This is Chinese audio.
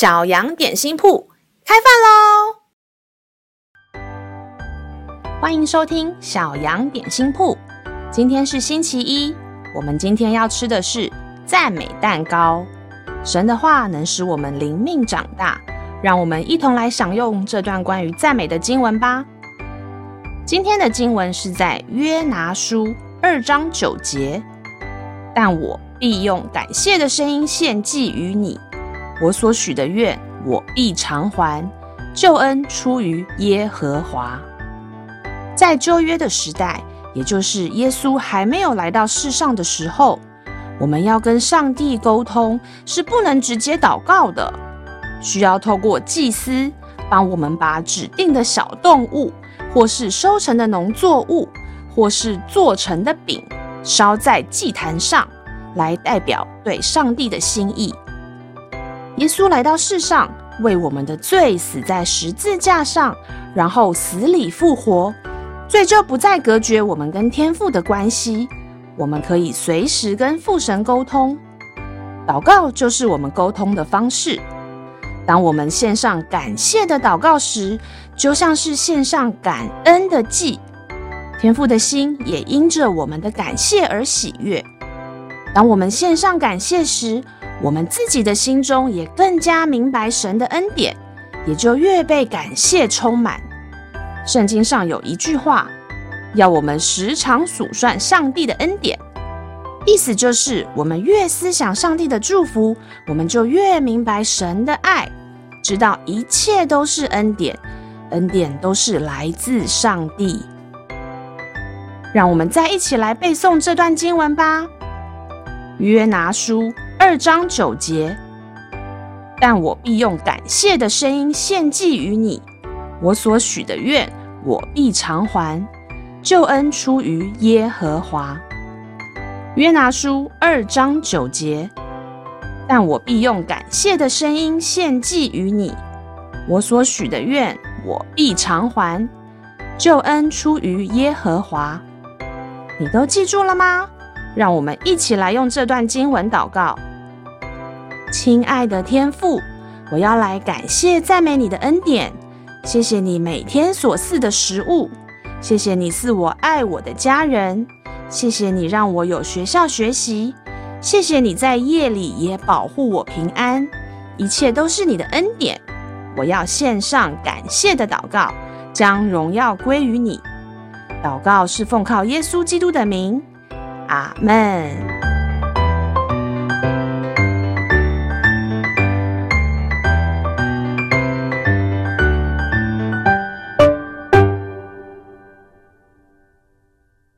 小羊点心铺开饭喽！欢迎收听小羊点心铺。今天是星期一，我们今天要吃的是赞美蛋糕。神的话能使我们灵命长大，让我们一同来享用这段关于赞美的经文吧。今天的经文是在约拿书二章九节，但我必用感谢的声音献祭于你。我所许的愿，我必偿还。救恩出于耶和华。在旧约的时代，也就是耶稣还没有来到世上的时候，我们要跟上帝沟通，是不能直接祷告的，需要透过祭司帮我们把指定的小动物，或是收成的农作物，或是做成的饼，烧在祭坛上，来代表对上帝的心意。耶稣来到世上，为我们的罪死在十字架上，然后死里复活，罪就不再隔绝我们跟天父的关系。我们可以随时跟父神沟通，祷告就是我们沟通的方式。当我们献上感谢的祷告时，就像是献上感恩的祭，天父的心也因着我们的感谢而喜悦。当我们献上感谢时，我们自己的心中也更加明白神的恩典，也就越被感谢充满。圣经上有一句话，要我们时常数算上帝的恩典，意思就是我们越思想上帝的祝福，我们就越明白神的爱，知道一切都是恩典，恩典都是来自上帝。让我们再一起来背诵这段经文吧，《约拿书》。二章九节，但我必用感谢的声音献祭于你，我所许的愿，我必偿还。救恩出于耶和华。约拿书二章九节，但我必用感谢的声音献祭于你，我所许的愿，我必偿还。救恩出于耶和华。你都记住了吗？让我们一起来用这段经文祷告。亲爱的天父，我要来感谢赞美你的恩典，谢谢你每天所赐的食物，谢谢你赐我爱我的家人，谢谢你让我有学校学习，谢谢你在夜里也保护我平安，一切都是你的恩典。我要献上感谢的祷告，将荣耀归于你。祷告是奉靠耶稣基督的名，阿门。